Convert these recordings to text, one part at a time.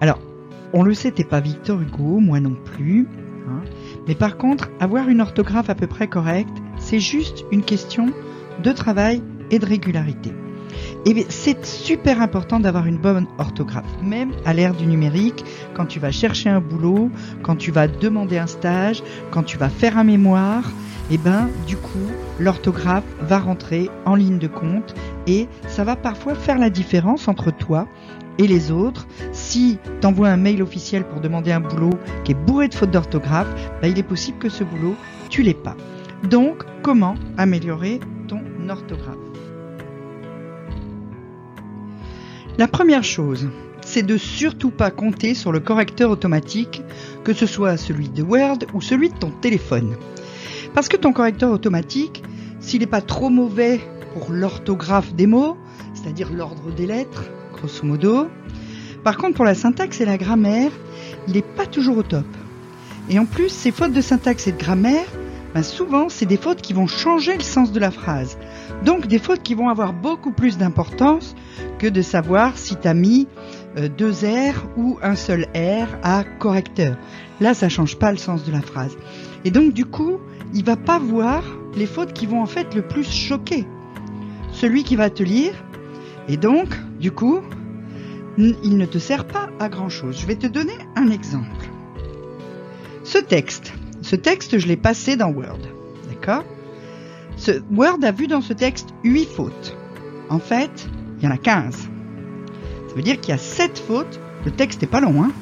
Alors, on le sait, t'es pas Victor Hugo, moi non plus. Hein. mais par contre, avoir une orthographe à peu près correcte, c'est juste une question de travail et de régularité. Et c'est super important d'avoir une bonne orthographe, même à l'ère du numérique, quand tu vas chercher un boulot, quand tu vas demander un stage, quand tu vas faire un mémoire, et eh ben du coup, l'orthographe va rentrer en ligne de compte et ça va parfois faire la différence entre toi et les autres. Si tu envoies un mail officiel pour demander un boulot qui est bourré de fautes d'orthographe, bah, il est possible que ce boulot, tu l'aies pas. Donc, comment améliorer ton orthographe? La première chose, c'est de surtout pas compter sur le correcteur automatique, que ce soit celui de Word ou celui de ton téléphone. Parce que ton correcteur automatique, s'il n'est pas trop mauvais pour l'orthographe des mots, c'est-à-dire l'ordre des lettres, grosso modo, par contre pour la syntaxe et la grammaire, il n'est pas toujours au top. Et en plus, ces fautes de syntaxe et de grammaire, ben souvent, c'est des fautes qui vont changer le sens de la phrase. Donc des fautes qui vont avoir beaucoup plus d'importance que de savoir si tu as mis euh, deux R ou un seul R à correcteur. Là, ça change pas le sens de la phrase. Et donc du coup, il va pas voir les fautes qui vont en fait le plus choquer. Celui qui va te lire, et donc, du coup, il ne te sert pas à grand chose. Je vais te donner un exemple. Ce texte, ce texte, je l'ai passé dans Word. D'accord? Word a vu dans ce texte 8 fautes. En fait, il y en a 15. Ça veut dire qu'il y a 7 fautes. Le texte n'est pas long, hein?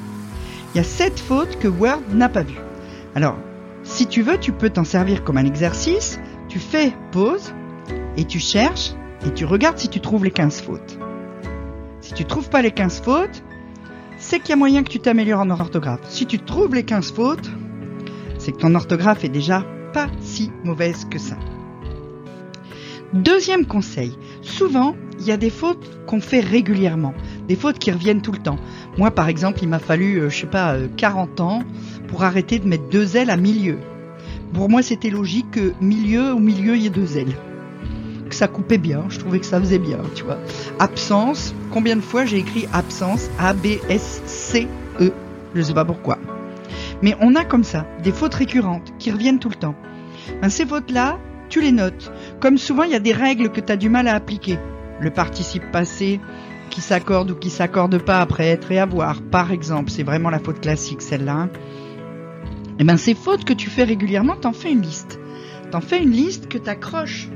Il y a 7 fautes que Word n'a pas vues. Alors, si tu veux, tu peux t'en servir comme un exercice. Tu fais pause et tu cherches et tu regardes si tu trouves les 15 fautes. Si tu trouves pas les 15 fautes, c'est qu'il y a moyen que tu t'améliores en orthographe. Si tu trouves les 15 fautes, c'est que ton orthographe est déjà pas si mauvaise que ça. Deuxième conseil, souvent il y a des fautes qu'on fait régulièrement, des fautes qui reviennent tout le temps. Moi par exemple, il m'a fallu, euh, je sais pas, 40 euh, ans pour arrêter de mettre deux ailes à milieu. Pour moi c'était logique que milieu au milieu il y ait deux ailes ça coupait bien, je trouvais que ça faisait bien, tu vois. Absence, combien de fois j'ai écrit absence, A-B-S-C-E, je sais pas pourquoi. Mais on a comme ça des fautes récurrentes qui reviennent tout le temps. Ben, ces fautes-là, tu les notes. Comme souvent, il y a des règles que tu as du mal à appliquer. Le participe passé qui s'accorde ou qui s'accorde pas après être et avoir, par exemple, c'est vraiment la faute classique celle-là. Et eh ben ces fautes que tu fais régulièrement, t'en fais une liste. T'en fais une liste que t'accroches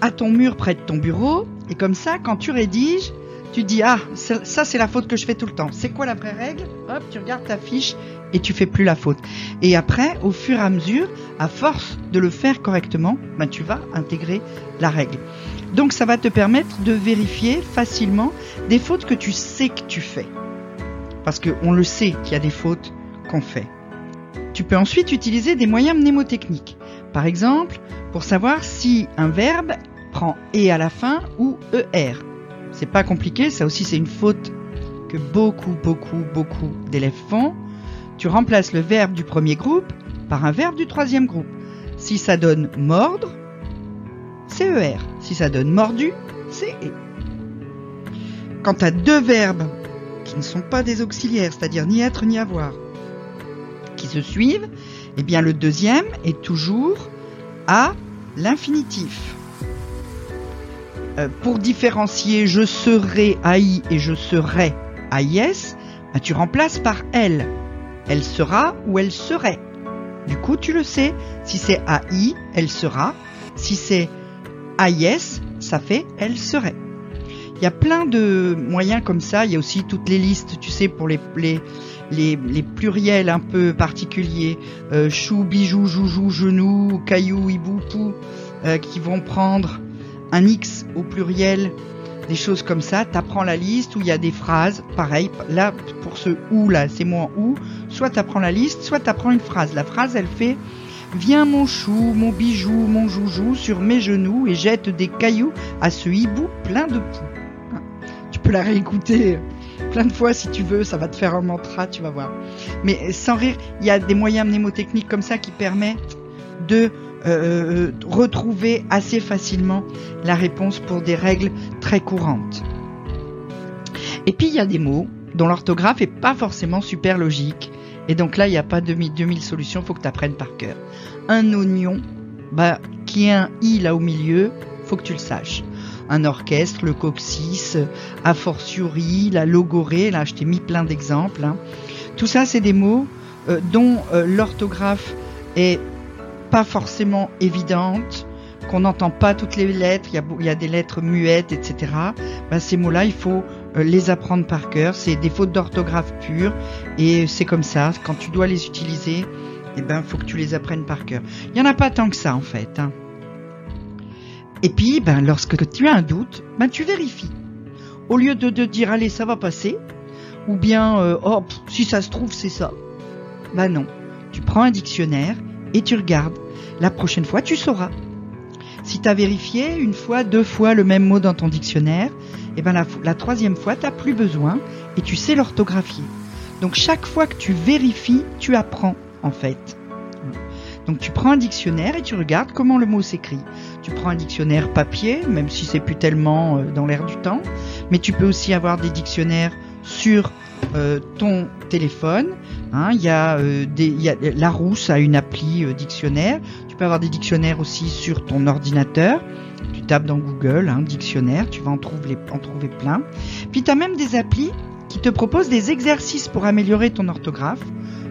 à ton mur près de ton bureau. Et comme ça, quand tu rédiges, tu dis ah ça c'est la faute que je fais tout le temps. C'est quoi la vraie règle? Hop, tu regardes ta fiche et tu fais plus la faute. Et après, au fur et à mesure, à force de le faire correctement, ben, tu vas intégrer la règle. Donc ça va te permettre de vérifier facilement des fautes que tu sais que tu fais. Parce qu'on le sait qu'il y a des fautes qu'on fait. Tu peux ensuite utiliser des moyens mnémotechniques. Par exemple, pour savoir si un verbe prend et à la fin ou er. C'est pas compliqué, ça aussi c'est une faute que beaucoup, beaucoup, beaucoup d'élèves font. Tu remplaces le verbe du premier groupe par un verbe du troisième groupe. Si ça donne mordre, c'est er. Si ça donne mordu, c'est e. Quand tu as deux verbes qui ne sont pas des auxiliaires, c'est-à-dire ni être ni avoir, qui se suivent, eh bien le deuxième est toujours à l'infinitif. Euh, pour différencier je serai AI et je serai AIS, bah, tu remplaces par elle. Elle sera ou elle serait. Du coup, tu le sais. Si c'est AI, elle sera. Si c'est AIS, ça fait elle serait. Il y a plein de moyens comme ça. Il y a aussi toutes les listes, tu sais, pour les, les, les, pluriels un peu particuliers, euh, chou, bijou, joujou, genou, caillou, hibou, pou, euh, qui vont prendre un X au pluriel, des choses comme ça, t'apprends la liste où il y a des phrases, pareil, là pour ce ou là, c'est moi ou, soit t'apprends la liste, soit t'apprends une phrase. La phrase elle fait Viens mon chou, mon bijou, mon joujou sur mes genoux et jette des cailloux à ce hibou plein de poux. Tu peux la réécouter plein de fois si tu veux, ça va te faire un mantra, tu vas voir. Mais sans rire, il y a des moyens mnémotechniques comme ça qui permettent de euh, retrouver assez facilement la réponse pour des règles très courantes. Et puis il y a des mots dont l'orthographe est pas forcément super logique. Et donc là, il n'y a pas 2000, 2000 solutions, faut que tu apprennes par cœur. Un oignon, bah, qui a un i là au milieu, faut que tu le saches. Un orchestre, le coccyx, a fortiori, la logorée, là je t'ai mis plein d'exemples. Hein. Tout ça, c'est des mots euh, dont euh, l'orthographe est pas forcément évidente, qu'on n'entend pas toutes les lettres, il y a, des lettres muettes, etc. Ben, ces mots-là, il faut euh, les apprendre par cœur. C'est des fautes d'orthographe pures et c'est comme ça. Quand tu dois les utiliser, eh ben, faut que tu les apprennes par cœur. Il y en a pas tant que ça en fait. Hein. Et puis, ben, lorsque tu as un doute, ben, tu vérifies. Au lieu de, de dire allez, ça va passer, ou bien euh, oh, si ça se trouve c'est ça. Ben non. Tu prends un dictionnaire et tu regardes. La prochaine fois, tu sauras. Si tu as vérifié une fois, deux fois le même mot dans ton dictionnaire, et eh ben la, troisième fois, tu n'as plus besoin et tu sais l'orthographier. Donc chaque fois que tu vérifies, tu apprends en fait. Donc tu prends un dictionnaire et tu regardes comment le mot s'écrit. Tu prends un dictionnaire papier, même si c'est plus tellement euh, dans l'air du temps, mais tu peux aussi avoir des dictionnaires sur euh, ton téléphone. Hein. il, y a, euh, des, a une appli dictionnaire. Tu peux avoir des dictionnaires aussi sur ton ordinateur. Tu tapes dans Google hein, dictionnaire, tu vas en trouver, en trouver plein. Puis tu as même des applis qui te proposent des exercices pour améliorer ton orthographe.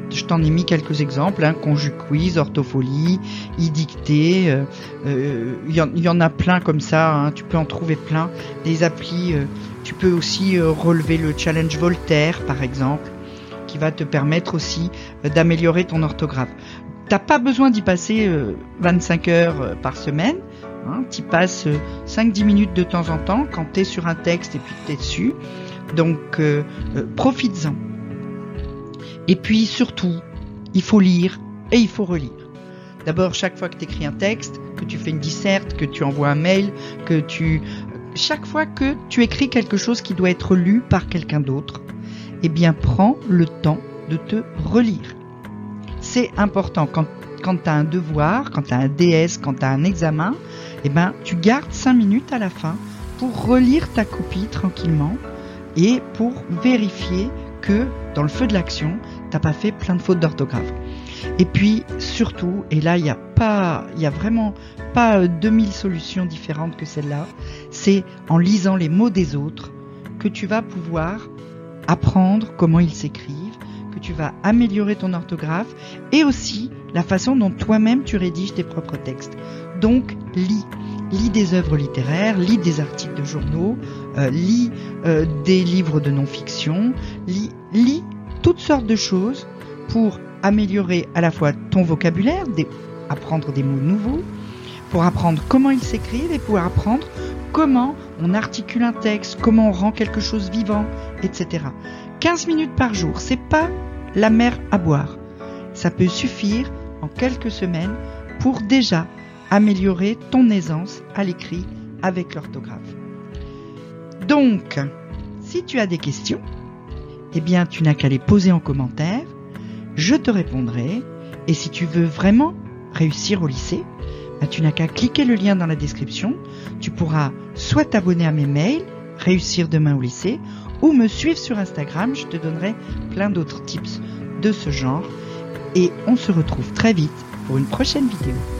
Je t'en ai mis quelques exemples, hein, quiz, Orthofolie, euh, euh, il y, en a plein comme ça, hein, tu peux en trouver plein. Des applis, euh, tu peux aussi relever le challenge Voltaire par exemple, qui va te permettre aussi d'améliorer ton orthographe. T'as pas besoin d'y passer 25 heures par semaine, hein, tu passes 5-10 minutes de temps en temps quand tu es sur un texte et puis tu es dessus. Donc profites-en. Et puis surtout, il faut lire et il faut relire. D'abord, chaque fois que tu écris un texte, que tu fais une disserte, que tu envoies un mail, que tu... Chaque fois que tu écris quelque chose qui doit être lu par quelqu'un d'autre, eh bien prends le temps de te relire. C'est important quand, quand tu as un devoir, quand tu as un DS, quand tu as un examen, eh ben, tu gardes 5 minutes à la fin pour relire ta copie tranquillement et pour vérifier que dans le feu de l'action, t'as pas fait plein de fautes d'orthographe. Et puis surtout, et là il n'y a pas, il y a vraiment pas 2000 solutions différentes que celle-là, c'est en lisant les mots des autres que tu vas pouvoir apprendre comment ils s'écrivent, que tu vas améliorer ton orthographe et aussi la façon dont toi-même tu rédiges tes propres textes. Donc lis, lis des œuvres littéraires, lis des articles de journaux, euh, lis euh, des livres de non-fiction, lis, lis toutes sortes de choses pour améliorer à la fois ton vocabulaire, apprendre des mots nouveaux, pour apprendre comment ils s'écrivent et pour apprendre comment on articule un texte, comment on rend quelque chose vivant, etc. 15 minutes par jour, c'est pas la mer à boire. Ça peut suffire en quelques semaines pour déjà améliorer ton aisance à l'écrit avec l'orthographe. Donc, si tu as des questions, eh bien, tu n'as qu'à les poser en commentaire. Je te répondrai. Et si tu veux vraiment réussir au lycée, bah, tu n'as qu'à cliquer le lien dans la description. Tu pourras soit t'abonner à mes mails, réussir demain au lycée, ou me suivre sur Instagram. Je te donnerai plein d'autres tips de ce genre. Et on se retrouve très vite pour une prochaine vidéo.